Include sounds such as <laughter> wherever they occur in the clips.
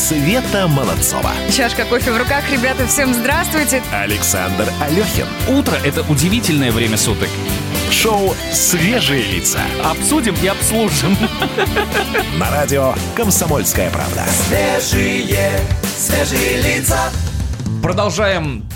Света Молодцова. Чашка кофе в руках. Ребята, всем здравствуйте. Александр Алехин. Утро – это удивительное время суток. Шоу «Свежие лица». Обсудим и обслужим. <laughs> На радио «Комсомольская правда». Свежие, свежие лица. Продолжаем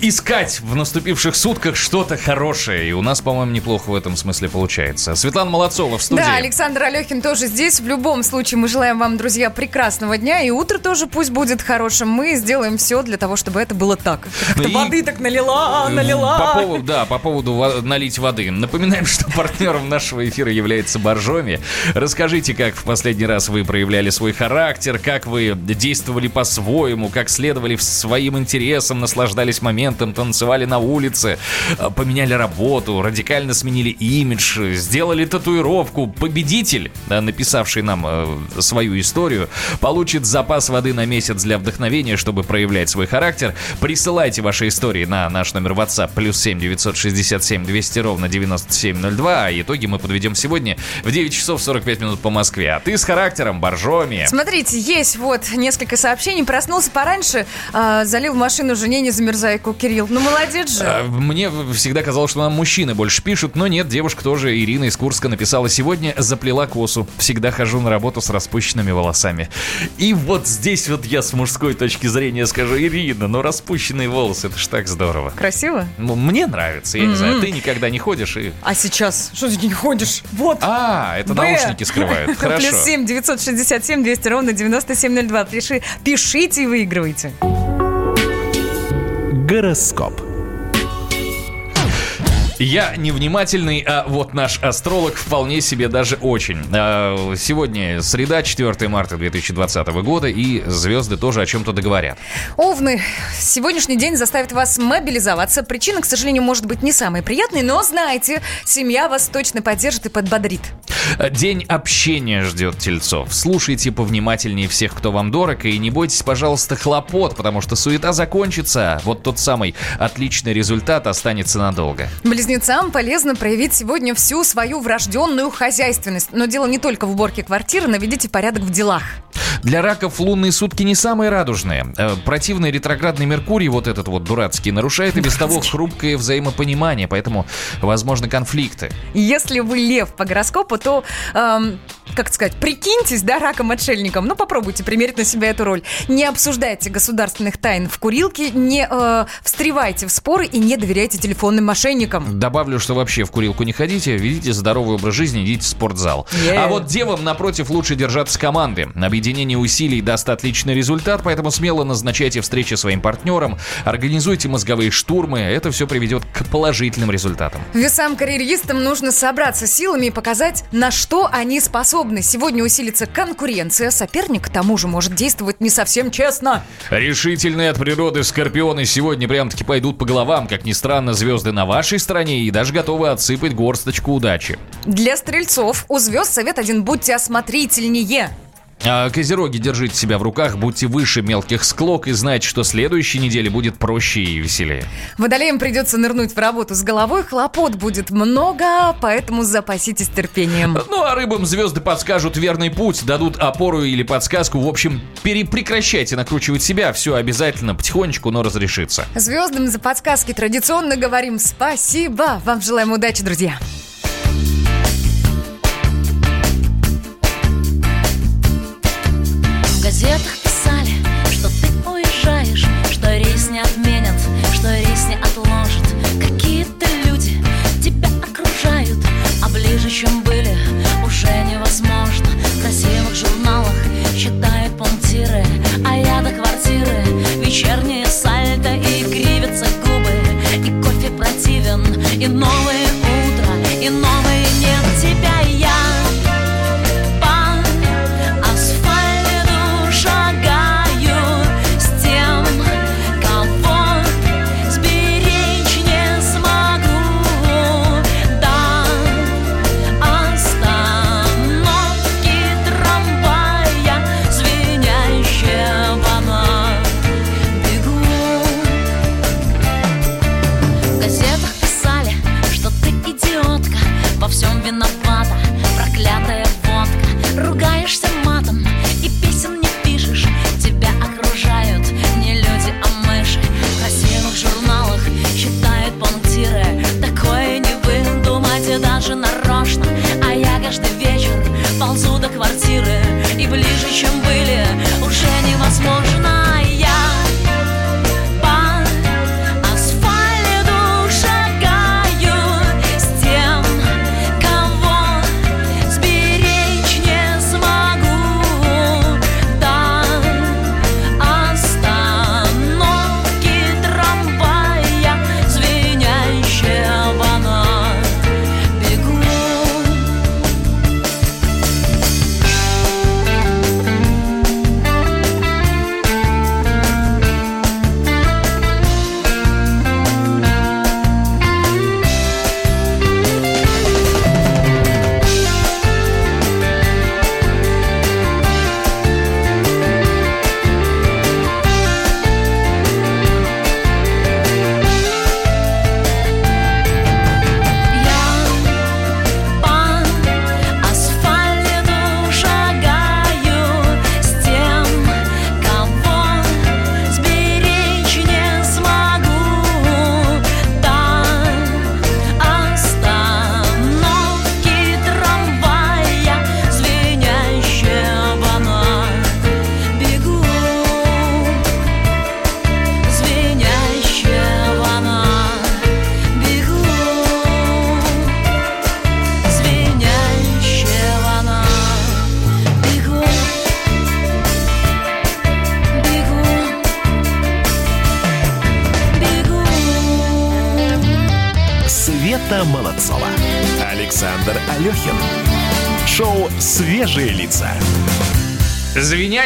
искать в наступивших сутках что-то хорошее. И у нас, по-моему, неплохо в этом смысле получается. Светлана Молодцова в студии. Да, Александр Алехин тоже здесь. В любом случае, мы желаем вам, друзья, прекрасного дня. И утро тоже пусть будет хорошим. Мы сделаем все для того, чтобы это было так. Как-то И- воды так налила, налила. По поводу, да, по поводу во- налить воды. Напоминаем, что <laughs> партнером нашего эфира является Боржоми. Расскажите, как в последний раз вы проявляли свой характер, как вы действовали по-своему, как следовали своим интересам, наслаждались моментом, танцевали на улице, э, поменяли работу, радикально сменили имидж, сделали татуировку. Победитель, э, написавший нам э, свою историю, получит запас воды на месяц для вдохновения, чтобы проявлять свой характер. Присылайте ваши истории на наш номер WhatsApp плюс 7 967 200 ровно 9702. А итоги мы подведем сегодня в 9 часов 45 минут по Москве. А ты с характером, Боржоми. Смотрите, есть вот несколько сообщений. Проснулся пораньше, а, залил машину жене, не замерзайку. Кирилл, ну молодец же. А, Мне всегда казалось, что нам мужчины больше пишут, но нет, девушка тоже, Ирина из Курска, написала сегодня, заплела косу. Всегда хожу на работу с распущенными волосами. И вот здесь вот я с мужской точки зрения скажу, Ирина, ну распущенные волосы, это ж так здорово. Красиво? Ну, мне нравится, я не знаю, ты никогда не ходишь и... А сейчас? Что ты не ходишь? Вот. А, это Б. наушники скрывают, <laughs> хорошо. Плюс 7 967 200 ровно 9702. Пиши, пишите и выигрывайте. Гороскоп. Я невнимательный, а вот наш астролог вполне себе даже очень. А, Сегодня среда, 4 марта 2020 года, и звезды тоже о чем-то договорят. Овны, сегодняшний день заставит вас мобилизоваться. Причина, к сожалению, может быть не самая приятная, но знайте, семья вас точно поддержит и подбодрит. День общения ждет тельцов. Слушайте повнимательнее всех, кто вам дорог, и не бойтесь, пожалуйста, хлопот, потому что суета закончится. Вот тот самый отличный результат останется надолго. Близнецам полезно проявить сегодня всю свою врожденную хозяйственность. Но дело не только в уборке квартиры, наведите порядок в делах. Для раков лунные сутки не самые радужные. Э, Противный ретроградный Меркурий, вот этот вот дурацкий, нарушает и без того хрупкое взаимопонимание, поэтому возможны конфликты. Если вы лев по гороскопу, то, эм, как сказать, прикиньтесь, да, раком-отшельником. Ну, попробуйте примерить на себя эту роль. Не обсуждайте государственных тайн в курилке, не э, встревайте в споры и не доверяйте телефонным мошенникам. Добавлю, что вообще в курилку не ходите, ведите здоровый образ жизни, идите в спортзал. Yeah. А вот девам, напротив, лучше держаться команды. Объединение усилий даст отличный результат, поэтому смело назначайте встречи своим партнерам, организуйте мозговые штурмы, это все приведет к положительным результатам. Весам-карьеристам нужно собраться силами и показать, на что они способны. Сегодня усилится конкуренция, соперник к тому же может действовать не совсем честно. Решительные от природы скорпионы сегодня прям-таки пойдут по головам. Как ни странно, звезды на вашей стороне и даже готовы отсыпать горсточку удачи. Для стрельцов у звезд совет один – будьте осмотрительнее. А, Козероги, держите себя в руках, будьте выше мелких склок и знайте, что следующей неделе будет проще и веселее. Водолеям придется нырнуть в работу с головой, хлопот будет много, поэтому запаситесь терпением. Ну а рыбам звезды подскажут верный путь, дадут опору или подсказку. В общем, перепрекращайте накручивать себя, все обязательно, потихонечку, но разрешится. Звездам за подсказки традиционно говорим спасибо. Вам желаем удачи, друзья. Газетах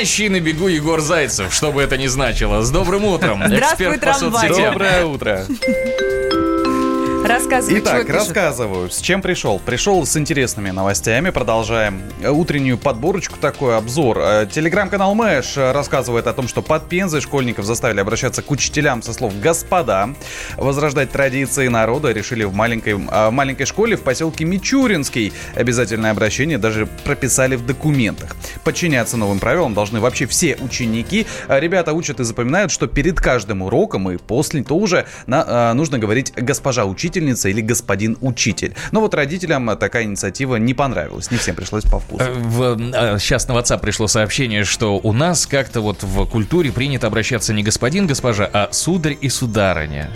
Звенящий на бегу Егор Зайцев, что бы это ни значило. С добрым утром. Эксперт по соцсетям. Доброе утро. Рассказывай, Итак, рассказываю, с чем пришел. Пришел с интересными новостями. Продолжаем э, утреннюю подборочку, такой обзор. Э, Телеграм-канал Мэш э, рассказывает о том, что под Пензой школьников заставили обращаться к учителям со слов «господа». Возрождать традиции народа решили в маленькой, маленькой школе в поселке Мичуринский. Обязательное обращение даже прописали в документах. Подчиняться новым правилам должны вообще все ученики. Ребята учат и запоминают, что перед каждым уроком и после тоже на- нужно говорить «госпожа учительница» или «господин учитель». Но вот родителям такая инициатива не понравилась. Не всем пришлось по вкусу. Э, В, э, сейчас на WhatsApp пришло сообщение, что у нас как-то вот в культуре принято обращаться не господин, госпожа, а сударь и сударыня.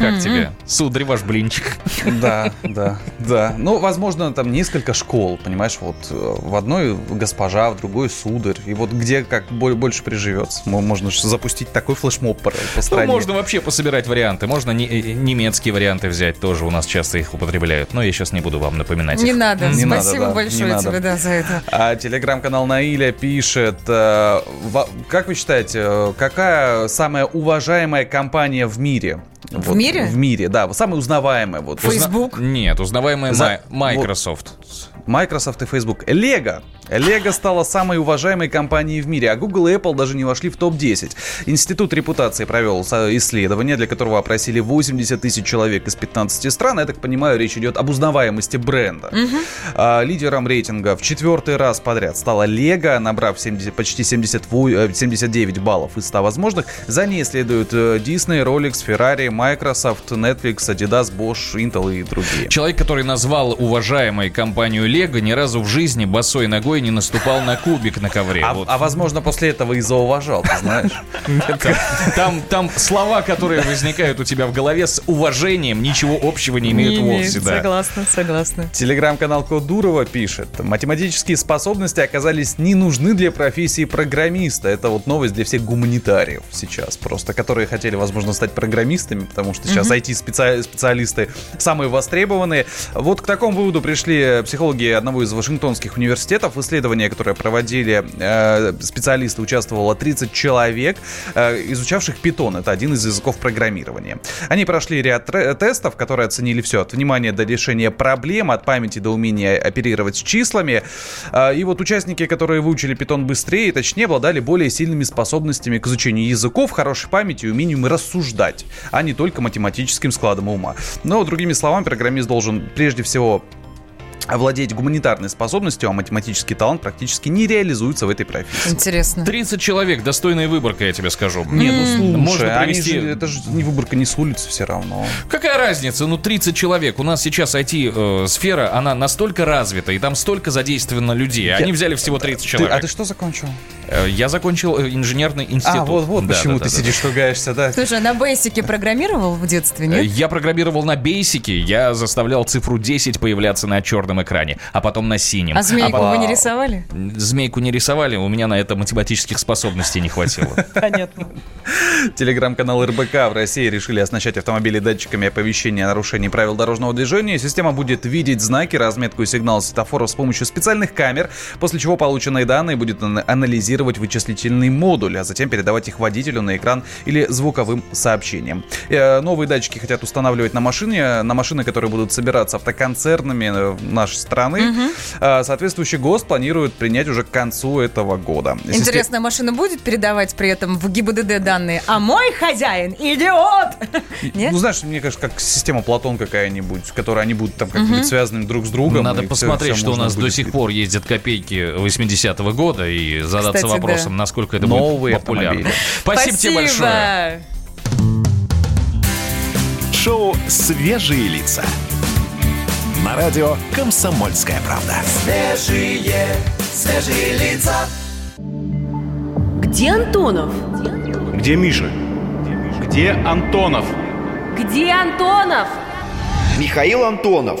Как тебе? Сударь, ваш блинчик. <laughs> Да, да, да. Ну, возможно, там несколько школ, понимаешь, вот э, в одной госпожа, в другой сударь. И вот где как бо- больше приживется. Мо- Можно запустить такой флешмоб по, по Ну, стране. можно вообще пособирать варианты. Можно не- э, немецкие варианты взять, тоже у нас часто их употребляют. Но я сейчас не буду вам напоминать Не их. надо. Не надо, Спасибо да, большое не надо. тебе да, за это. А телеграм-канал Наиля пишет, э, как вы считаете, какая самая уважаемая компания в мире? В мире? В мире, да, самая узнаваемая. Вот. Facebook? Нет, узнаваемая За- Май- Microsoft. Microsoft и Facebook. Lego. Lego стала самой уважаемой компанией в мире, а Google и Apple даже не вошли в топ-10. Институт репутации провел исследование, для которого опросили 80 тысяч человек из 15 стран. Я так понимаю, речь идет об узнаваемости бренда. А, лидером рейтинга в четвертый раз подряд стала Lego, набрав 70, почти 78, э, 79 баллов из 100 возможных. За ней следуют э, Disney, Rolex, Ferrari, Microsoft, Netflix, Adidas, Bosch, Intel и другие. Человек, который назвал уважаемой компанию Лего, ни разу в жизни босой ногой не наступал на кубик на ковре. А, Вот. а возможно, после этого и зауважал, ты знаешь. Там, там слова, которые возникают у тебя в голове с уважением, ничего общего не имеют вовсе. Да. Согласна, согласна. Телеграм-канал Код Дурова пишет. Математические способности оказались не нужны для профессии программиста. Это вот новость для всех гуманитариев сейчас просто, которые хотели, возможно, стать программистами, потому что сейчас IT-специалисты самые востребованные. Вот к такому выводу пришли психологи одного из Вашингтонских университетов. В исследовании, которое проводили э, специалисты, участвовало 30 человек, э, изучавших питон. Это один из языков программирования. Они прошли ряд тестов, которые оценили все от внимания до решения проблем, от памяти до умения оперировать с числами. А, И вот участники, которые выучили питон быстрее, точнее, обладали более сильными способностями к изучению языков, хорошей памятью и умением рассуждать, а не только математическим складом ума. Но, другими словами, программист должен прежде всего овладеть гуманитарной способностью, а математический талант практически не реализуется в этой профессии. Интересно. 30 человек, достойная выборка, я тебе скажу. Не, ну слушай, Можно они провести- же- это же не выборка не с улицы все равно. Какая разница? Ну, 30 человек. У нас сейчас IT-сфера, она настолько развита, и там столько задействовано людей. Они взяли всего 30 Ты- человек. а ты что закончил? Э, Я закончил э, инженерный институт. А, вот, вот Да, почему да, ты да, сидишь, ругаешься, да? Слушай, а на бейсике программировал в детстве, да. Э, нет? Я программировал на бейсике, я заставлял цифру 10 появляться на черном экране, а потом на синем. А змейку потом- вы не рисовали? Змейку не рисовали, у меня на это математических способностей не хватило. <laughs> Понятно. Телеграм-канал РБК в России решили оснащать автомобили датчиками оповещения о нарушении правил дорожного движения. Система будет видеть знаки, разметку и сигнал светофоров с помощью специальных камер, после чего полученные данные будет ан- анализировать вычислительный модуль, а затем передавать их водителю на экран или звуковым сообщением. Э, Новые датчики хотят устанавливать на машине, на машины, которые будут собираться автоконцернами э, нашей страны. Э, Соответствующий ГОСТ планирует принять уже к концу этого года. Систем- Интересно, машина будет передавать при этом в ГИБДД данные? А мой хозяин идиот! <laughs> Нет? Ну, знаешь, мне кажется, как система Платон какая-нибудь, в которой они будут там как-нибудь связаны друг с другом. Надо посмотреть, всё что у нас до сих пор ездят копейки 80-го года и задаться Кстати, вопросом, да. насколько это Новые будет популярно. автомобили. <laughs> Спасибо, тебе большое. Шоу «Свежие лица». На радио «Комсомольская правда». Свежие, свежие лица. Где Антонов? Где Миша? Где Антонов? Где Антонов? Михаил Антонов.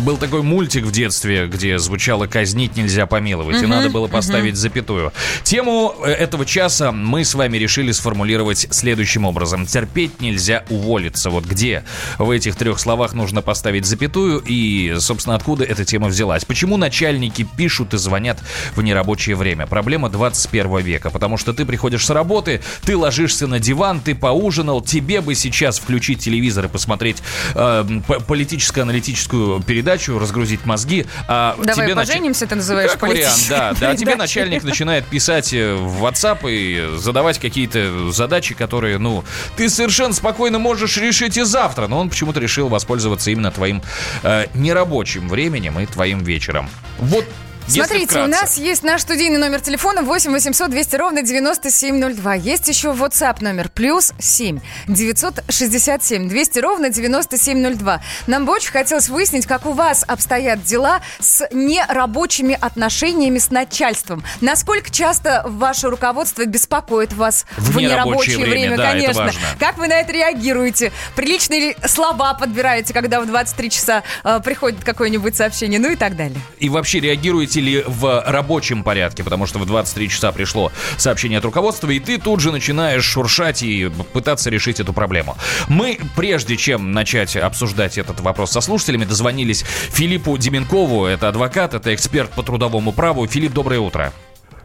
Был такой мультик в детстве, где звучало «казнить нельзя помиловать», и надо было поставить запятую. Тему э, этого часа мы с вами решили сформулировать следующим образом. Терпеть нельзя уволиться. Вот где в этих трех словах нужно поставить запятую и, собственно, откуда эта тема взялась. Почему начальники пишут и звонят в нерабочее время? Проблема 21 века, потому что ты приходишь с работы, ты ложишься на диван, ты поужинал, тебе бы сейчас включить телевизор и посмотреть э, политическо-аналитическую передачу, передачу, разгрузить мозги. А Давай тебе поженимся, нач... ты называешь как вариант, да, да. А тебе начальник начинает писать э, в WhatsApp и задавать какие-то задачи, которые, ну, ты совершенно спокойно можешь решить и завтра, но он почему-то решил воспользоваться именно твоим э, нерабочим временем и твоим вечером. Вот Смотрите, у нас есть наш студийный номер телефона 8 800 200 ровно 9702. Есть еще WhatsApp номер плюс 7 967 200 ровно 9702. Нам бы очень хотелось выяснить, как у вас обстоят дела с нерабочими отношениями с начальством. Насколько часто ваше руководство беспокоит вас в, в нерабочее время, время да, конечно. Как вы на это реагируете? Приличные ли слова подбираете, когда в 23 часа э, приходит какое-нибудь сообщение, ну и так далее? И вообще реагируете ли в рабочем порядке, потому что в 23 часа пришло сообщение от руководства, и ты тут же начинаешь шуршать и пытаться решить эту проблему. Мы, прежде чем начать обсуждать этот вопрос со слушателями, дозвонились Филиппу Деменкову, это адвокат, это эксперт по трудовому праву. Филипп, доброе утро.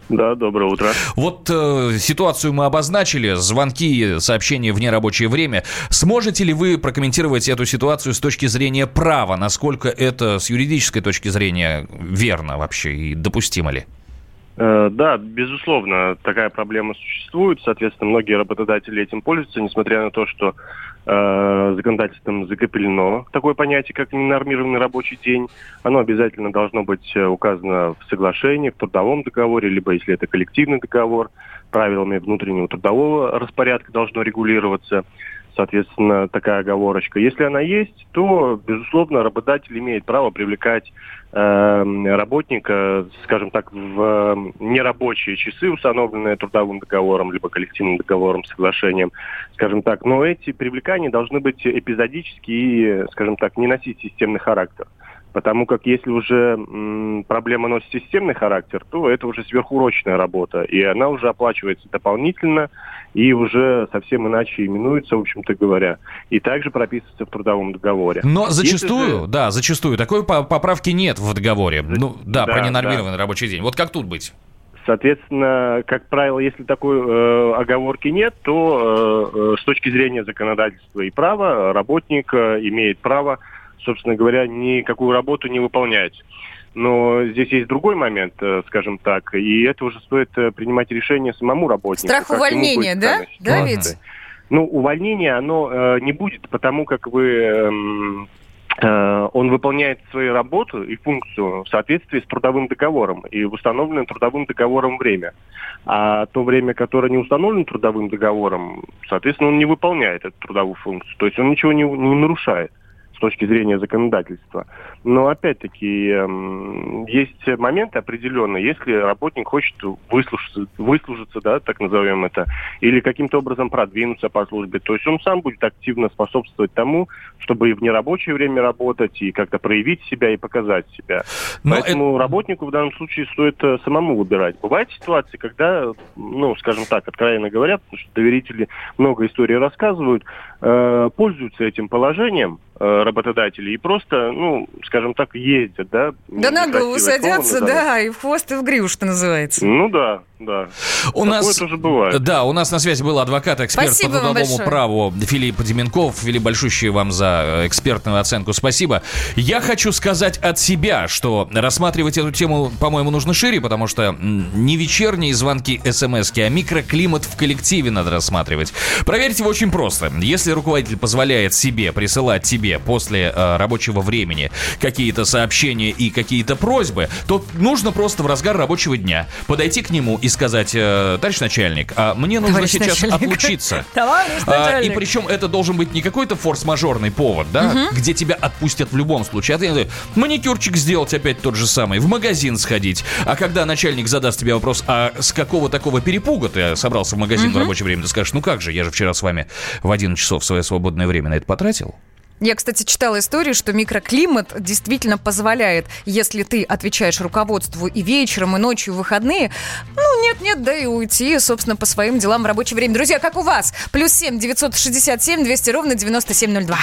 Да, доброе утро. Вот э, ситуацию мы обозначили, звонки, сообщения в нерабочее время. Сможете ли вы прокомментировать эту ситуацию с точки зрения права? Насколько это с юридической точки зрения верно вообще и допустимо ли? Э, да, безусловно, такая проблема существует. Соответственно, многие работодатели этим пользуются, несмотря на то, что э, законодательством закреплено такое понятие, как ненормированный рабочий день. Оно обязательно должно быть э, указано в соглашении, в трудовом договоре, либо если это коллективный договор, правилами внутреннего трудового распорядка должно регулироваться соответственно, такая оговорочка. Если она есть, то, безусловно, работодатель имеет право привлекать э, работника, скажем так, в нерабочие часы, установленные трудовым договором, либо коллективным договором, соглашением, скажем так. Но эти привлекания должны быть эпизодические и, скажем так, не носить системный характер. Потому как если уже м, проблема носит системный характер, то это уже сверхурочная работа, и она уже оплачивается дополнительно, и уже совсем иначе именуется, в общем-то говоря, и также прописывается в трудовом договоре. Но зачастую, же... да, зачастую, такой поправки нет в договоре. Ну, да, да про ненормированный да. рабочий день. Вот как тут быть? Соответственно, как правило, если такой э, оговорки нет, то э, э с точки зрения законодательства и права работник э, имеет право собственно говоря, никакую работу не выполнять. Но здесь есть другой момент, э, скажем так, и это уже стоит э, принимать решение самому работнику. Страх увольнения, да? Да, ведь? Ну, увольнение, оно э, не будет, потому как вы... Эм, э, он выполняет свою работу и функцию в соответствии с трудовым договором и в установленное трудовым договором время. А то время, которое не установлено трудовым договором, соответственно, он не выполняет эту трудовую функцию. То есть он ничего не, не нарушает точки зрения законодательства. Но опять-таки эм, есть моменты определенные, если работник хочет выслужиться, выслужиться, да, так назовем это, или каким-то образом продвинуться по службе, то есть он сам будет активно способствовать тому, чтобы и в нерабочее время работать, и как-то проявить себя и показать себя. Но Поэтому это... работнику в данном случае стоит э, самому выбирать. Бывают ситуации, когда, ну, скажем так, откровенно говоря, потому что доверители много историй рассказывают, э, пользуются этим положением, Э, работодатели и просто, ну, скажем так, ездят, да. Да на голову садятся, да, и в хвост, и в гриву, что называется. Ну да, да. У Такое нас тоже бывает. Да, у нас на связи был адвокат, эксперт Спасибо по трудовому праву Филипп Деменков. Филипп, большущий вам за экспертную оценку. Спасибо. Я хочу сказать от себя, что рассматривать эту тему, по-моему, нужно шире, потому что не вечерние звонки смс а микроклимат в коллективе надо рассматривать. Проверьте его очень просто. Если руководитель позволяет себе присылать тебе тебе по после э, рабочего времени какие-то сообщения и какие-то просьбы, то нужно просто в разгар рабочего дня подойти к нему и сказать, э, товарищ начальник, а мне нужно Товарищ сейчас начальник. отлучиться. <laughs> Товарищ А, и начальник. причем это должен быть не какой-то форс-мажорный повод, да, где тебя отпустят в любом случае. А ты э, маникюрчик сделать опять тот же самый, в магазин сходить. А когда начальник задаст тебе вопрос, а с какого такого перепуга ты собрался в магазин в рабочее время, ты скажешь, ну как же, я же вчера с вами в 11 часов свое свободное время на это потратил. Я, кстати, читала историю, что микроклимат действительно позволяет, если ты отвечаешь руководству и вечером, и ночью, в выходные, ну, нет-нет, да и уйти, собственно, по своим делам в рабочее время. Друзья, как у вас? Плюс семь девятьсот шестьдесят семь двести ровно девяносто семь ноль два.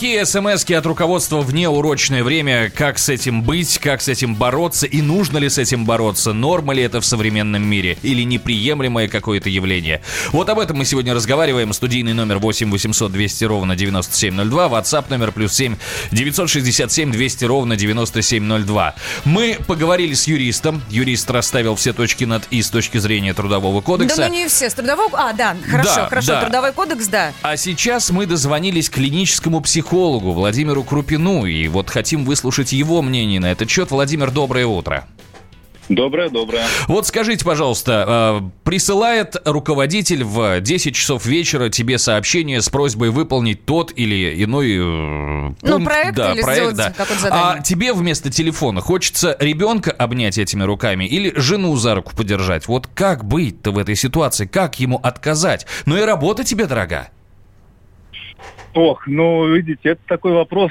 Звонки, смс от руководства в неурочное время. Как с этим быть, как с этим бороться и нужно ли с этим бороться? Норма ли это в современном мире или неприемлемое какое-то явление? Вот об этом мы сегодня разговариваем. Студийный номер 8 800 200 ровно 9702. WhatsApp номер плюс 7 967 200 ровно 9702. Мы поговорили с юристом. Юрист расставил все точки над «и» с точки зрения Трудового кодекса. Да ну не все. С трудового... А, да, хорошо, Да, хорошо. да. Трудовой кодекс, да. А сейчас мы дозвонились клиническому психологу Владимиру Крупину, и вот хотим выслушать его мнение на этот счет. Владимир, доброе утро. Доброе, доброе. Вот скажите, пожалуйста, э, присылает руководитель в 10 часов вечера тебе сообщение с просьбой выполнить тот или иной э, пункт, Ну, проект да, или проект, сделать да. какое-то задание. А тебе вместо телефона хочется ребенка обнять этими руками или жену за руку подержать? Вот как быть-то в этой ситуации? Как ему отказать? Ну и работа тебе дорога. Ох, ну, видите, это такой вопрос,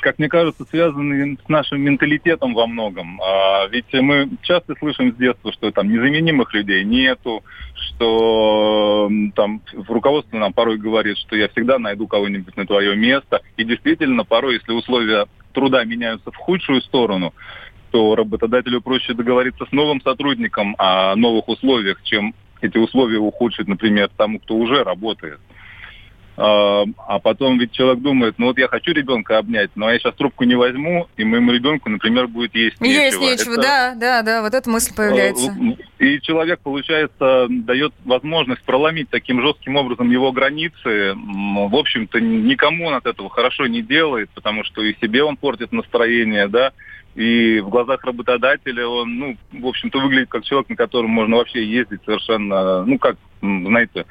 как мне кажется, связанный с нашим менталитетом во многом. А, ведь мы часто слышим с детства, что там незаменимых людей нету, что там в руководстве нам порой говорит, что я всегда найду кого-нибудь на твое место. И действительно, порой, если условия труда меняются в худшую сторону, то работодателю проще договориться с новым сотрудником о новых условиях, чем эти условия ухудшить, например, тому, кто уже работает. А потом ведь человек думает, ну вот я хочу ребенка обнять, но я сейчас трубку не возьму, и моему ребенку, например, будет есть нечего. Есть нечего, Это, да, да, да, вот эта мысль появляется. э, И человек, получается, дает возможность проломить таким жестким образом его границы. В общем-то, никому он от этого хорошо не делает, потому что и себе он портит настроение, да, И в глазах работодателя он, ну, в общем-то, выглядит как человек, на котором можно вообще ездить совершенно, ну, как, знаете,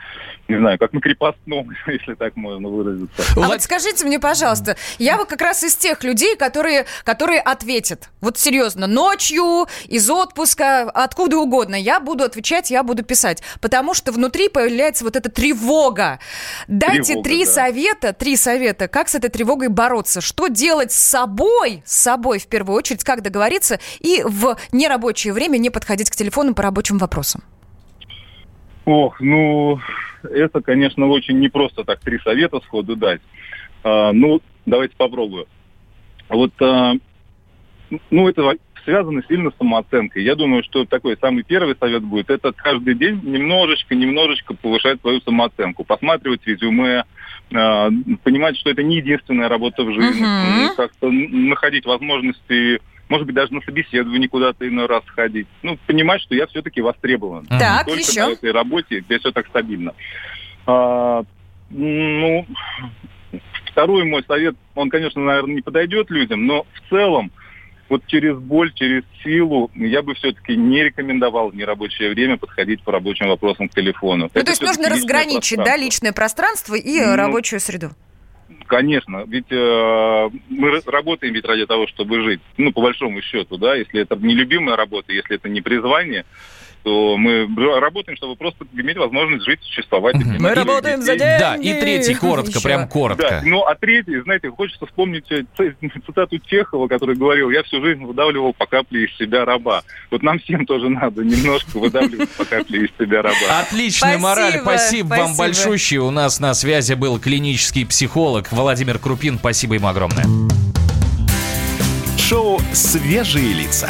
не знаю, как на крепостном, <laughs> если так можно выразиться. А вот скажите мне, пожалуйста, я вот как раз из тех людей, которые, которые ответят. Вот серьезно, ночью, из отпуска, откуда угодно. Я буду отвечать, я буду писать. Потому что внутри появляется вот эта тревога. Дайте Тревога, три да. совета, три совета, как с этой тревогой бороться. Что делать с собой, с собой в первую очередь, как договориться и в нерабочее время не подходить к телефону по рабочим вопросам. Ох, ну, это, конечно, очень непросто так три совета сходу дать. А, ну, давайте попробую. Вот, а, ну, это связано сильно с самооценкой. Я думаю, что такой самый первый совет будет, это каждый день немножечко, немножечко повышать свою самооценку, посматривать резюме, а, понимать, что это не единственная работа в жизни, ну, как-то находить возможности, может быть, даже на собеседование куда-то иной раз ходить. Ну, понимать, что я все-таки востребован. Так, Только еще. на этой работе, где все так стабильно. А, ну, второй мой совет, он, конечно, наверное, не подойдет людям, но в целом, вот через боль, через силу, я бы все-таки не рекомендовал в нерабочее время подходить по рабочим вопросам к телефону. Ну, Это то есть нужно разграничить, да, личное пространство и Ну, рабочую среду. Конечно, ведь э, мы работаем ведь ради того, чтобы жить. Ну, по большому счету, да, если это не любимая работа, если это не призвание, то мы работаем, чтобы просто иметь возможность жить, существовать. и принимать своих детей. Да, и третий, коротко, Еще. прям Да, коротко. ну а третий, знаете, хочется вспомнить э, цитату Чехова, который говорил, я всю жизнь выдавливал по капле из себя раба. Вот нам всем тоже надо немножко выдавливать по капле из себя раба. Отличная Спасибо, мораль. Спасибо, вам спасибо. большущее. У нас на связи был клинический психолог Владимир Крупин. Спасибо ему огромное. Шоу «Свежие лица».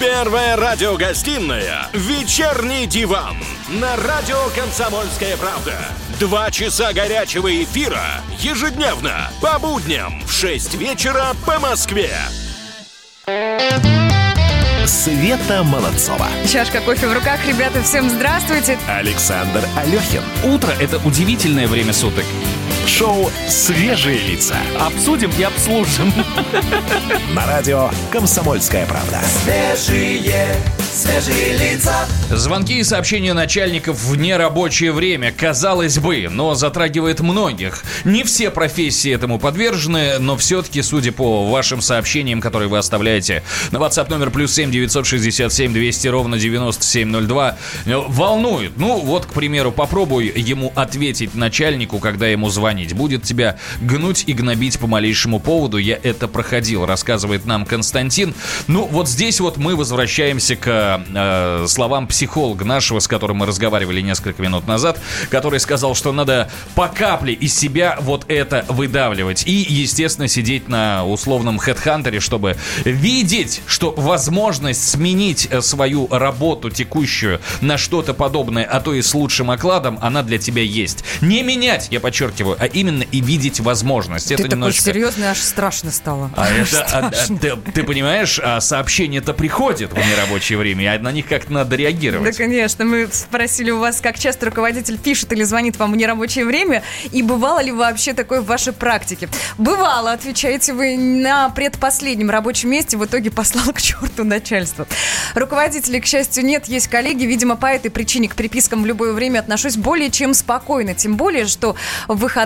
Первая радиогостинная «Вечерний диван» на радио «Комсомольская правда». Два часа горячего эфира ежедневно по будням в 6 вечера по Москве. Света Молодцова. Чашка кофе в руках, ребята, всем здравствуйте. Александр Алехин. Утро – это удивительное время суток. Шоу «Свежие лица». Обсудим и обслужим. <laughs> На радио «Комсомольская правда». Свежие, свежие лица. Звонки и сообщения начальников в нерабочее время, казалось бы, но затрагивает многих. Не все профессии этому подвержены, но все-таки, судя по вашим сообщениям, которые вы оставляете на WhatsApp номер плюс 7 967 200 ровно 9702, э, волнует. Ну, вот, к примеру, попробуй ему ответить начальнику, когда ему звонить. Будет тебя гнуть и гнобить по малейшему поводу. Я это проходил, рассказывает нам Константин. Ну, вот здесь вот мы возвращаемся к э, словам психолога нашего, с которым мы разговаривали несколько минут назад, который сказал, что надо по капле из себя вот это выдавливать. И, естественно, сидеть на условном хедхантере, чтобы видеть, что возможность сменить э, свою работу текущую на что-то подобное, а то и с лучшим окладом, она для тебя есть. Не менять, я подчеркиваю, а именно и видеть возможность. Ты это такой немножечко... серьезный, аж страшно стало. А это, а- а ты, ты понимаешь, а сообщения-то приходят в нерабочее время, а на них как-то надо Да, реагировать. конечно. Мы спросили у вас, как часто руководитель пишет или звонит вам в нерабочее время, и бывало ли вообще такое в вашей практике? Бывало, отвечаете вы на предпоследнем рабочем месте, в итоге послал <laughs> к черту начальство. Руководителей, к счастью, нет, есть коллеги. Видимо, по этой причине к припискам в любое время отношусь более чем спокойно. Тем более, что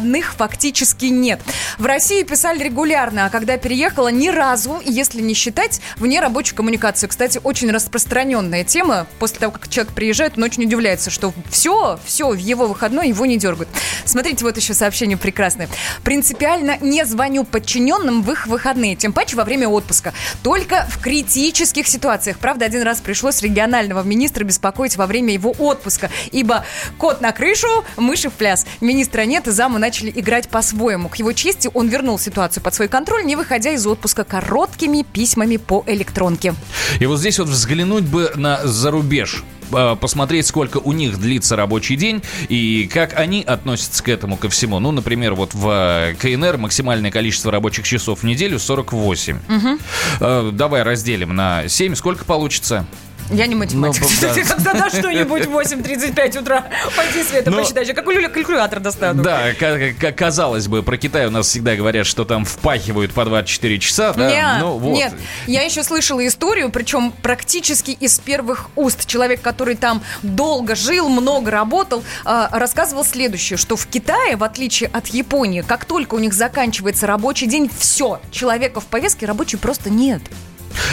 выходных фактически нет. В России писали регулярно, а когда переехала, ни разу, если не считать, вне рабочую коммуникацию. Кстати, очень распространенная тема. После того, как человек приезжает, он очень удивляется, что все, все, в его выходной его не дергают. Смотрите, вот еще сообщение прекрасное. Принципиально не звоню подчиненным в их выходные, тем паче во время отпуска. Только в критических ситуациях. Правда, один раз пришлось регионального министра беспокоить во время его отпуска, ибо кот на крышу, мыши в пляс. Министра нет, и заму начали играть по-своему. К его чести он вернул ситуацию под свой контроль, не выходя из отпуска короткими письмами по электронке. И вот здесь вот взглянуть бы на зарубеж э, посмотреть, сколько у них длится рабочий день и как они относятся к этому ко всему. Ну, например, вот в э, КНР максимальное количество рабочих часов в неделю 48. Э, Давай разделим на 7. Сколько получится? Я не математик. Ну. Ты когда дашь что-нибудь в 8.35 утра, пойди Света, Ну, посчитай. Я калькуля- калькулятор достану. Да, ка- ка- казалось бы, про Китай у нас всегда говорят, что там впахивают по 24 часа. Ну. Нет, я еще слышала историю, причем практически из первых уст. Человек, который там долго жил, много работал, э, рассказывал следующее, что в Китае, в отличие от Японии, как только у них заканчивается рабочий день, все, человека в повестке рабочей просто нет.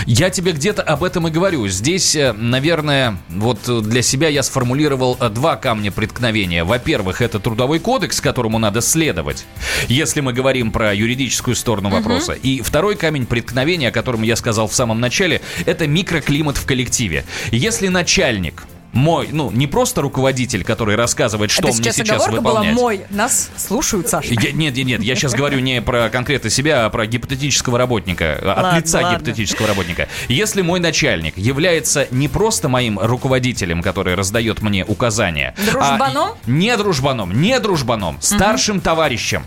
Я тебе где-то об этом и говорю. Здесь, э, наверное, вот для себя я сформулировал э, два камня преткновения. Во-первых, это трудовой кодекс, которому надо следовать, если мы говорим про юридическую сторону вопроса. И второй камень преткновения, о котором я сказал в самом начале, это микроклимат в коллективе. Если начальник мой, ну, не просто руководитель, который рассказывает, что Это мне сейчас сейчас оговорка была выполнять. мой. Нас слушают, Саша. Я- нет, нет, нет, я сейчас говорю не про конкретно себя, а про гипотетического работника, а, от Ладно, лица ладно. гипотетического работника. Если мой начальник является не просто моим руководителем, который раздает мне указания, Дружбаном? а не дружбаном, не дружбаном, старшим товарищем.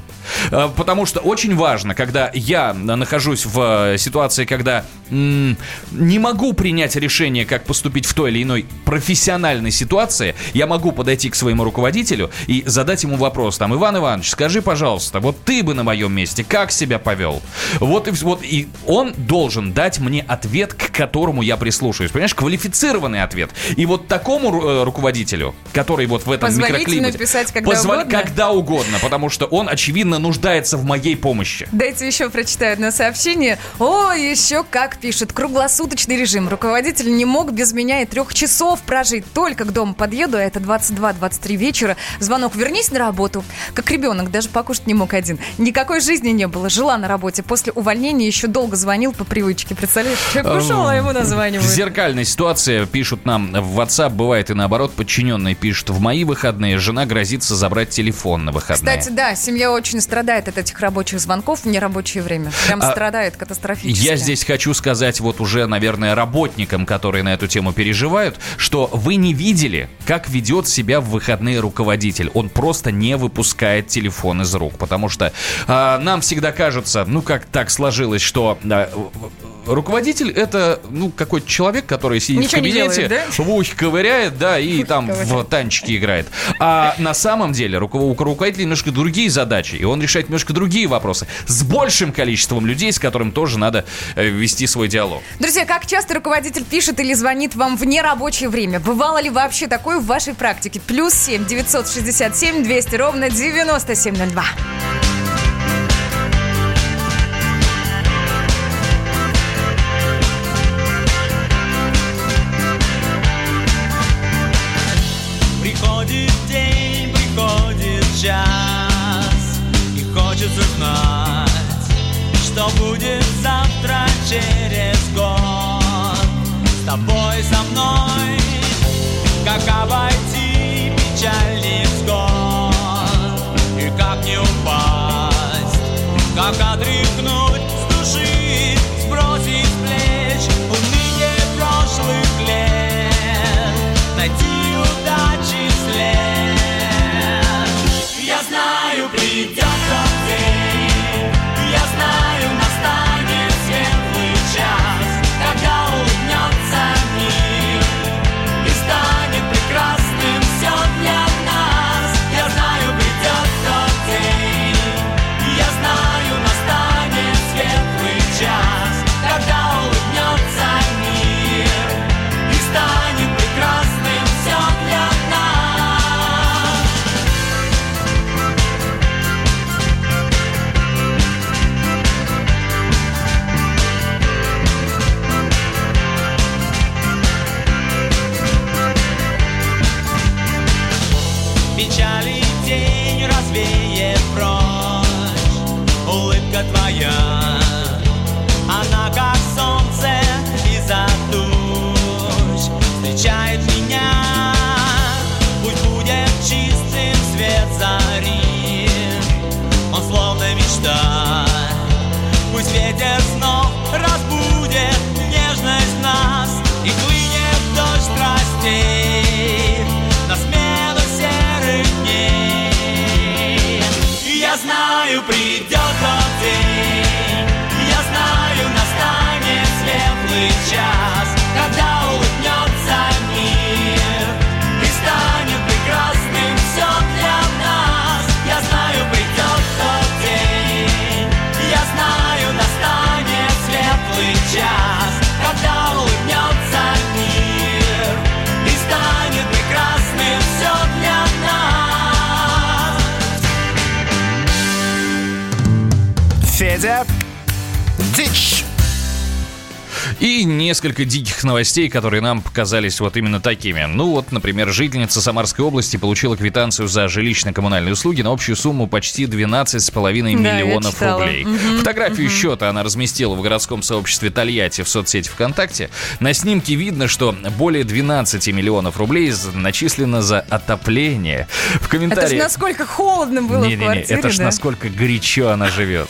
Э, Потому что очень важно, когда я нахожусь в э, ситуации, когда м, не могу принять решение, как поступить в той или иной профессиональной ситуации, я могу подойти к своему руководителю и задать ему вопрос, там, Иван Иванович, скажи, пожалуйста, вот ты бы на моем месте как себя повел? Вот и, вот, и он должен дать мне ответ, к которому я прислушаюсь. Понимаешь, квалифицированный ответ. И вот такому э, руководителю, который вот в этом Позволительно микроклимате... писать когда позволь- угодно? Когда угодно, потому что он, очевидно, нуждается в моей помощи. Дайте еще прочитаю одно сообщение. О, еще как пишет. Круглосуточный режим. Руководитель не мог без меня и трех часов прожить. Только к дому подъеду, а это 22-23 вечера. Звонок «Вернись на работу». Как ребенок, даже покушать не мог один. Никакой жизни не было. Жила на работе. После увольнения еще долго звонил по привычке. Представляешь, человек ушел, а ему названивают. зеркальной ситуации пишут нам в WhatsApp, бывает и наоборот, подчиненные пишут, в мои выходные жена грозится забрать телефон на выходные. Кстати, да, семья очень страдает от этих рабочих звонков в нерабочее время. Прям А страдает катастрофически. Я здесь хочу сказать вот уже, наверное, работникам, которые на эту тему переживают, что вы не видели, как ведет себя в выходные руководитель. Он просто не выпускает телефон из рук, потому что а, нам всегда кажется, ну как так сложилось, что а, руководитель это ну какой-то человек, который сидит Ничего в не кабинете, делает, да? в ухе ковыряет, да, и там в танчики играет. А на самом деле у руководителя немножко другие задачи, и он решает немножко другие вопросы с большим количеством людей, с которым тоже надо э, вести свой диалог. Друзья, как часто руководитель пишет или звонит вам в нерабочее время? Бывало ли вообще такое в вашей практике? Плюс 7 967 200 ровно 9702. Приходит день, приходит час И хочется знать, что будет завтра Федя, дичь. И несколько диких новостей, которые нам показались вот именно такими. Ну вот, например, жительница Самарской области получила квитанцию за жилищно-коммунальные услуги на общую сумму почти 12,5 Да, я миллионов читала. рублей. Мгм, Фотографию мгм. счета она разместила в городском сообществе Тольятти в соцсети ВКонтакте. На снимке видно, что более 12 миллионов рублей начислено за отопление. В Это же комментариях... насколько холодно было в Не-не-не, квартире, это ж да? насколько горячо она живет.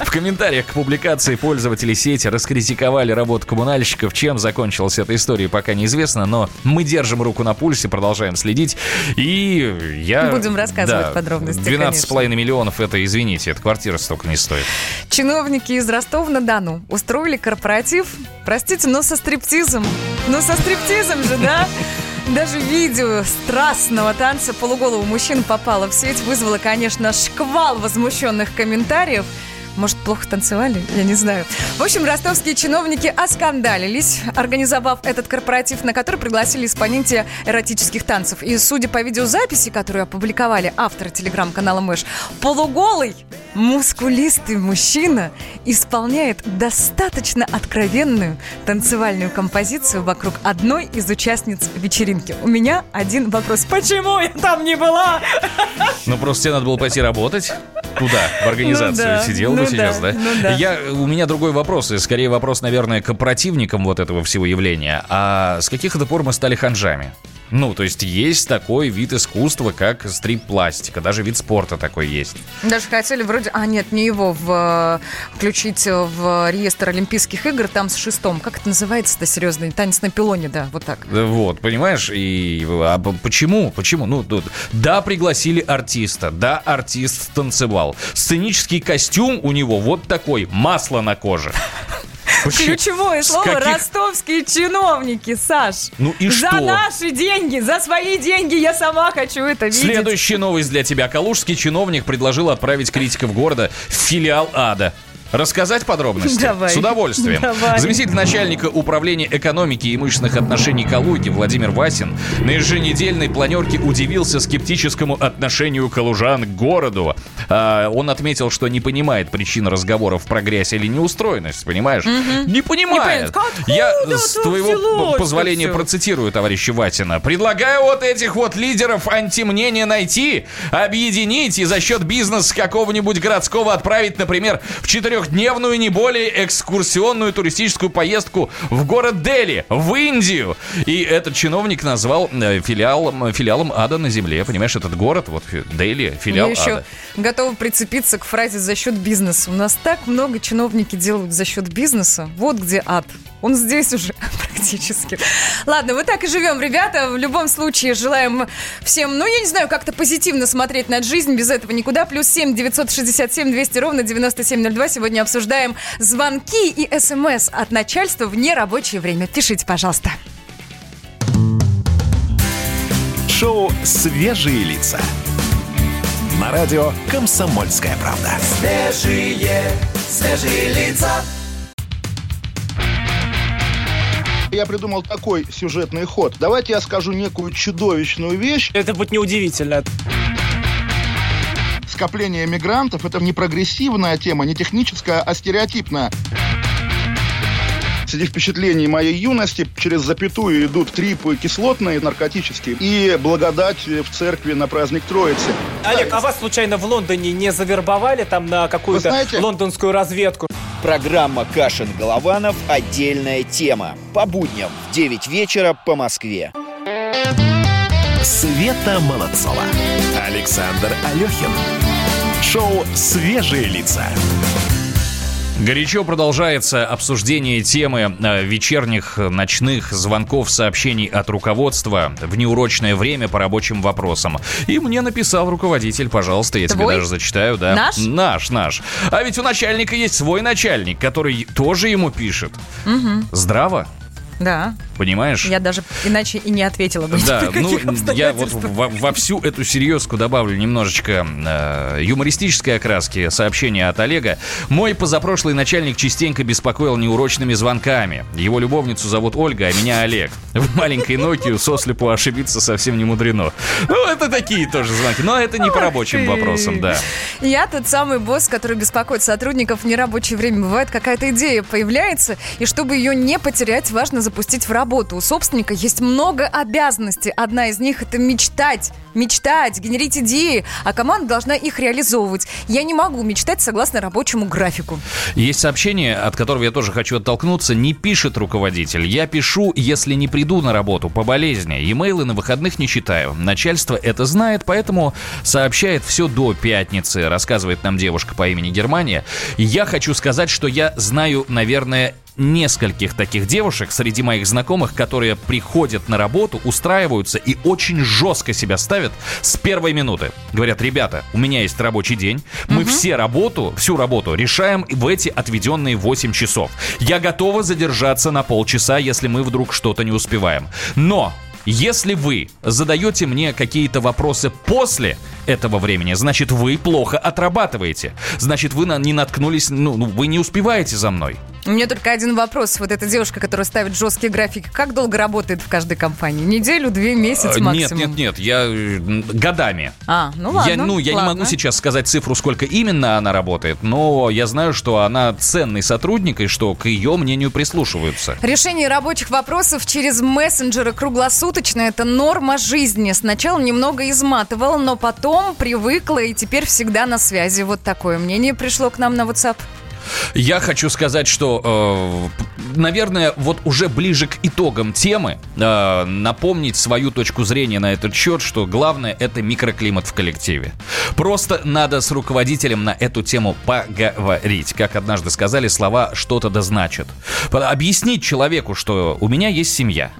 В комментариях к публикации пользователи сети раскритиковали работу коммунальщиков. Чем закончилась эта история, пока неизвестно, но мы держим руку на пульсе, продолжаем следить. И я... Будем рассказывать да, подробности, 12,5 миллионов, это, извините, эта квартира столько не стоит. Чиновники из Ростова-на-Дону устроили корпоратив, простите, но со стриптизом. Ну, со стриптизом же, да? Даже видео страстного танца полуголого мужчин попало в сеть, вызвало, конечно, шквал возмущенных комментариев. Может, плохо танцевали? Я не знаю. В общем, ростовские чиновники оскандалились, организовав этот корпоратив, на который пригласили исполнителя эротических танцев. И, судя по видеозаписи, которую опубликовали авторы телеграм-канала Мэш, полуголый, мускулистый мужчина исполняет достаточно откровенную танцевальную композицию вокруг одной из участниц вечеринки. У меня один вопрос. Почему я там не была? Ну, просто тебе надо было пойти работать. Туда, в организацию. Ну да, Сидел ну бы сейчас, да, да? ну да. Я, у меня другой вопрос, и скорее вопрос, наверное, к противникам вот этого всего явления. А с каких это пор мы стали ханжами? Ну, то есть есть такой вид искусства, как стрип-пластика, даже вид спорта такой есть. Даже хотели вроде... А, нет, не его в, э, включить в реестр Олимпийских игр, там с шестом. Как это называется-то серьезно? Танец на пилоне, да, вот так. Вот, понимаешь, и а почему? Почему? Ну, тут, да, пригласили артиста, да, артист танцевал. Сценический костюм у него вот такой, масло на коже. Ключевое слово ростовские чиновники, Саш. Ну и За что? наши деньги, за свои деньги я сама хочу это видеть. Следующая новость для тебя. Калужский чиновник предложил отправить критиков города в филиал ада. Рассказать подробности? Давай. С удовольствием. Давай. Заместитель начальника управления экономики и имущественных отношений Калуги Владимир Васин на еженедельной планерке удивился скептическому отношению калужан к городу. А, он отметил, что не понимает причин разговоров про грязь или неустроенность, понимаешь? Мгм. Не понимает. Не. Я с твоего позволения процитирую товарища Ватина. Предлагаю вот этих вот лидеров антимнения найти, объединить и за счет бизнеса какого-нибудь городского отправить, например, в четырехдневную, не более экскурсионную туристическую поездку в город Дели, в Индию. И этот чиновник назвал э, филиалом, филиалом ада на земле. Понимаешь, этот город, вот фи- Дели, филиал еще ада. Готова прицепиться к фразе «за счет бизнеса». У нас так много чиновники делают за счет бизнеса. Вот где ад. Он здесь уже <laughs> практически. Ладно, вот так и живем, ребята. В любом случае желаем всем, ну, я не знаю, как-то позитивно смотреть на жизнь. Без этого никуда. Плюс 7 967 200 ровно 9702. Сегодня обсуждаем звонки и смс от начальства в нерабочее время. Пишите, пожалуйста. Шоу «Свежие лица». На радио «Комсомольская правда». Свежие, свежие лица. Я придумал такой сюжетный ход. Давайте я скажу некую чудовищную вещь. Это будет неудивительно. Скопление мигрантов – это не прогрессивная тема, не техническая, а стереотипная. Среди впечатлений моей юности через запятую идут трипы кислотные, наркотические, и благодать в церкви на праздник Троицы. Олег, а вас случайно в Лондоне не завербовали там на какую-то знаете- лондонскую разведку? Программа «Кашин-Голованов. Отдельная тема». По будням в 9 вечера по Москве. Света Молодцова. Александр Алехин. Шоу «Свежие лица». Горячо продолжается обсуждение темы э, вечерних, э, ночных звонков, сообщений от руководства в неурочное время по рабочим вопросам. И мне написал руководитель, пожалуйста, я тебе Твой? даже зачитаю, да. Наш? Наш, наш. А ведь у начальника есть свой начальник, который тоже ему пишет. Мгм. Здраво, Да. понимаешь? Я даже иначе и не ответила бы. <laughs> Да, ну я вот во, во всю эту серьезку добавлю немножечко э, юмористической окраски сообщения от Олега. Мой позапрошлый начальник частенько беспокоил неурочными звонками. Его любовницу зовут Ольга, а меня Олег. В маленькой Nokia сослепу ошибиться совсем не мудрено. Ну, это такие тоже звонки. Но это не по рабочим вопросам, да. Я тот самый босс, который беспокоит сотрудников в нерабочее время. Бывает, какая-то идея появляется, и чтобы ее не потерять, важно запустить в работу. У собственника есть много обязанностей. Одна из них — это мечтать. Мечтать, генерить идеи, а команда должна их реализовывать. Я не могу мечтать согласно рабочему графику. Есть сообщение, от которого я тоже хочу оттолкнуться. Не пишет руководитель. Я пишу, если не приду на работу по болезни. Имейлы на выходных не читаю. Начальство это знает, поэтому сообщает все до пятницы, рассказывает нам девушка по имени Германия. Я хочу сказать, что я знаю, наверное, нескольких таких девушек среди моих знакомых, которые приходят на работу, устраиваются и очень жестко себя ставят с первой минуты. Говорят, ребята, у меня есть рабочий день, мы все работу, всю работу решаем в эти отведенные 8 часов. Я готова задержаться на полчаса, если мы вдруг что-то не успеваем. Но если вы задаете мне какие-то вопросы после этого времени, значит, вы плохо отрабатываете. Значит, вы на- не наткнулись, ну, ну, вы не успеваете за мной. У меня только один вопрос. Вот эта девушка, которая ставит жесткие графики, как долго работает в каждой компании? Неделю, две, месяц Нет, максимум? нет, нет, я э, годами. А, ну ладно. я, ну, я ладно. не могу сейчас сказать цифру, сколько именно она работает, но я знаю, что она ценный сотрудник и что к ее мнению прислушиваются. Решение рабочих вопросов через мессенджеры круглосуточно – это норма жизни. Сначала немного изматывал, но потом привыкла и теперь всегда на связи. Вот такое мнение пришло к нам на WhatsApp. Я хочу сказать, что, э, наверное, вот уже ближе к итогам темы э, напомнить свою точку зрения на этот счет, что главное это микроклимат в коллективе. Просто надо с руководителем на эту тему поговорить. Как однажды сказали, слова что-то да значат. Объяснить человеку, что у меня есть семья.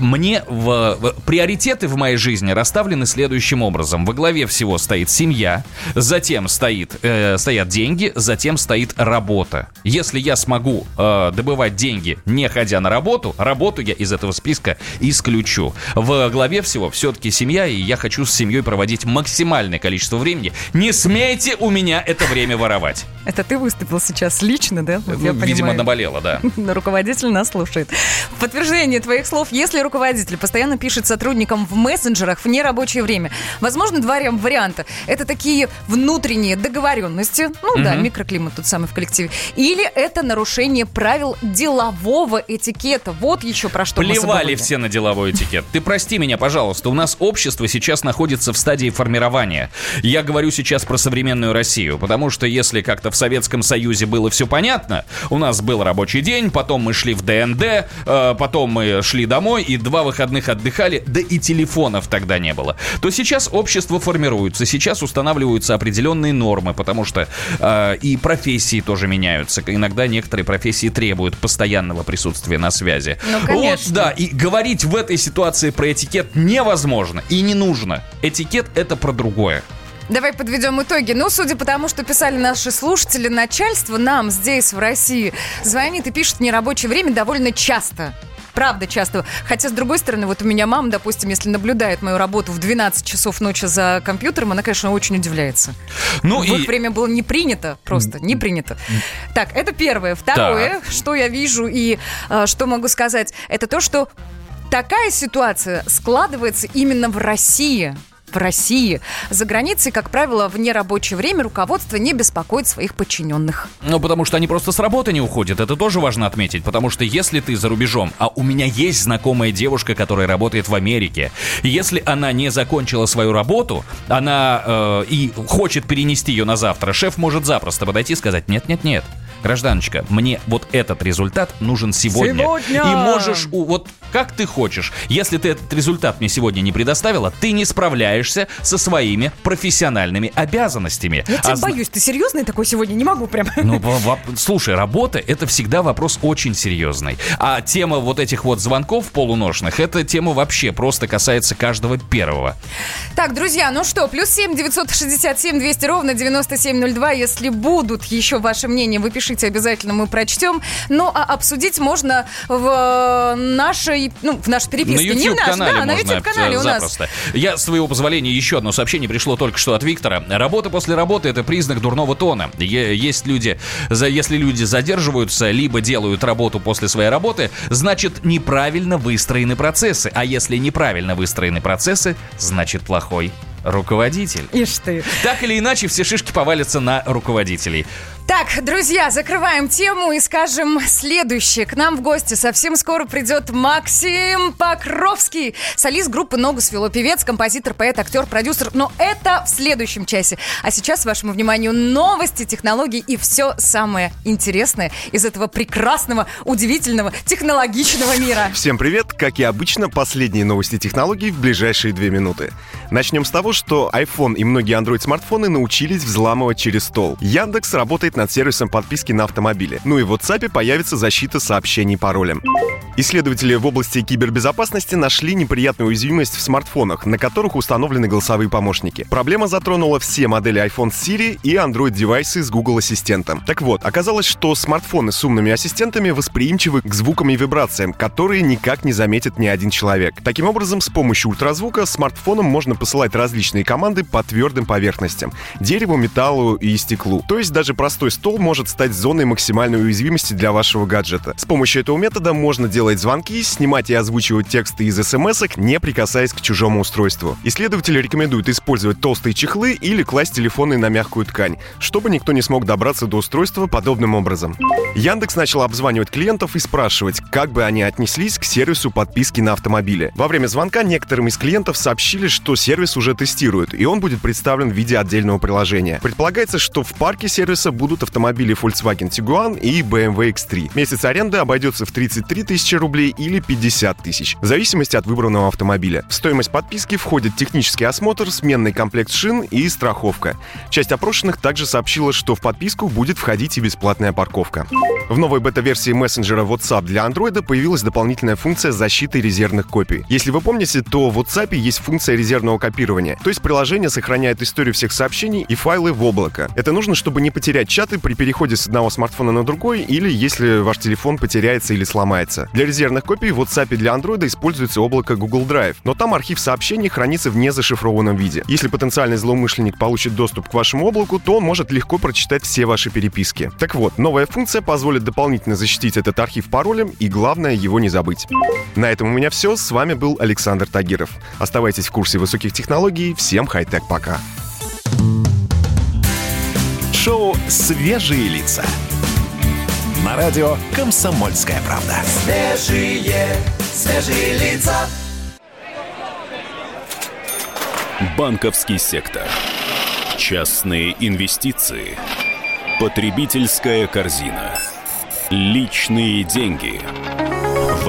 Мне в, в- приоритеты в моей жизни расставлены следующим образом. Во главе всего стоит семья, затем стоит, э, стоят деньги, затем стоит работа. Если я смогу э, добывать деньги, не ходя на работу, работу я из этого списка исключу. В главе всего все-таки семья, и я хочу с семьей проводить максимальное количество времени. Не смейте у меня это время воровать. Это ты выступил сейчас лично, да? Вот я Ну, Видимо, понимаю. наболело, да. <laughs> Руководитель нас слушает. В подтверждение твоих слов, если руководитель постоянно пишет сотрудникам в мессенджерах в нерабочее время, возможно, два варианта. Это такие внутренние договоренности, ну да, Мгм. микроклимат тут самый в коллективе, или это нарушение правил делового этикета. Вот еще про что мы Плевали забыли. все на деловой этикет. Ты прости меня, пожалуйста, у нас общество сейчас находится в стадии формирования. Я говорю сейчас про современную Россию, потому что если как-то в Советском Союзе было все понятно, у нас был рабочий день, потом мы шли в ДНД, э, потом мы шли домой и два выходных отдыхали, да и телефонов тогда не было, то сейчас общество формируется, сейчас устанавливаются определенные нормы, потому что э, и профессии тоже меняются. Иногда некоторые профессии требуют постоянного присутствия на связи. Ну, конечно. Вот, да, и говорить в этой ситуации про этикет невозможно и не нужно. Этикет это про другое. Давай подведем итоги. Ну, судя по тому, что писали наши слушатели, начальство нам здесь, в России, звонит и пишет в нерабочее время довольно часто. Правда, часто. Хотя, с другой стороны, вот у меня мама, допустим, если наблюдает мою работу в 12 часов ночи за компьютером, она, конечно, очень удивляется. Ну в и- их время было не принято, просто не принято. Так, это первое. Второе, что я вижу и э, что могу сказать, это то, что такая ситуация складывается именно в России. В России. За границей, как правило, в нерабочее время руководство не беспокоит своих подчиненных. Ну, потому что они просто с работы не уходят. Это тоже важно отметить. Потому что если ты за рубежом, а у меня есть знакомая девушка, которая работает в Америке, если она не закончила свою работу, она э, и хочет перенести ее на завтра, шеф может запросто подойти и сказать, нет-нет-нет, гражданочка, мне вот этот результат нужен сегодня. Сегодня! И можешь, у- вот как ты хочешь. Если ты этот результат мне сегодня не предоставила, ты не справляешься со своими профессиональными обязанностями. Я тебя А зна- боюсь, ты серьезный такой сегодня? Не могу прям. ну, <laughs> слушай, работа это всегда вопрос очень серьезный. А тема вот этих вот звонков полуношных, эта тема вообще просто касается каждого первого. Так, друзья, ну что, плюс 7 967 200 ровно 9702. Если будут еще ваши мнения, вы пишите обязательно, мы прочтем. Ну, а обсудить можно в нашей, ну, в нашей переписке. на Не в нашей, да, на можно YouTube-канале э, у нас. запросто. Я, с твоего позволения, еще одно сообщение пришло только что от Виктора. Работа после работы – это признак дурного тона. Есть люди, если люди задерживаются, либо делают работу после своей работы, значит, неправильно выстроены процессы. А если неправильно выстроены процессы, значит, плохой руководитель. Ишь ты. Так или иначе, все шишки повалятся на руководителей. Так, друзья, закрываем тему и скажем следующее. К нам в гости совсем скоро придет Максим Покровский, солист группы «Ногу свело», певец, композитор, поэт, актер, продюсер. Но это в следующем часе. А сейчас вашему вниманию новости, технологий и все самое интересное из этого прекрасного, удивительного, технологичного мира. Всем привет! Как и обычно, последние новости технологий в ближайшие две минуты. Начнем с того, что iPhone и многие Android-смартфоны научились взламывать через стол. Яндекс работает над сервисом подписки на автомобиле. Ну и в WhatsApp появится защита сообщений паролем. Исследователи в области кибербезопасности нашли неприятную уязвимость в смартфонах, на которых установлены голосовые помощники. Проблема затронула все модели iPhone Siri и Android-девайсы с Google Ассистентом. Так вот, оказалось, что смартфоны с умными ассистентами восприимчивы к звукам и вибрациям, которые никак не заметит ни один человек. Таким образом, с помощью ультразвука смартфоном можно посылать различные команды по твердым поверхностям — дереву, металлу и стеклу. То есть даже простой стол может стать зоной максимальной уязвимости для вашего гаджета. С помощью этого метода можно делать звонки, снимать и озвучивать тексты из смс не прикасаясь к чужому устройству. Исследователи рекомендуют использовать толстые чехлы или класть телефоны на мягкую ткань, чтобы никто не смог добраться до устройства подобным образом. Яндекс начал обзванивать клиентов и спрашивать, как бы они отнеслись к сервису подписки на автомобиле. Во время звонка некоторым из клиентов сообщили, что сервис уже тестируют, и он будет представлен в виде отдельного приложения. Предполагается, что в парке сервиса будут автомобили Volkswagen Tiguan и BMW X3. Месяц аренды обойдется в 33 тысячи рублей или 50 тысяч, в зависимости от выбранного автомобиля. В стоимость подписки входит технический осмотр, сменный комплект шин и страховка. Часть опрошенных также сообщила, что в подписку будет входить и бесплатная парковка. В новой бета-версии мессенджера WhatsApp для Android появилась дополнительная функция защиты резервных копий. Если вы помните, то в WhatsApp есть функция резервного копирования, то есть приложение сохраняет историю всех сообщений и файлы в облако. Это нужно, чтобы не потерять чаты при переходе с одного смартфона на другой или если ваш телефон потеряется или сломается. Для резервных копий в WhatsApp для Android используется облако Google Drive, но там архив сообщений хранится в незашифрованном виде. Если потенциальный злоумышленник получит доступ к вашему облаку, то он может легко прочитать все ваши переписки. Так вот, новая функция позволит дополнительно защитить этот архив паролем и, главное, его не забыть. На этом у меня все. С вами был Александр Тагиров. Оставайтесь в курсе высоких технологий. Всем хай-тек пока. Шоу «Свежие лица». На радио «Комсомольская правда». Свежие, свежие лица. Банковский сектор. Частные инвестиции. Потребительская корзина. Личные деньги.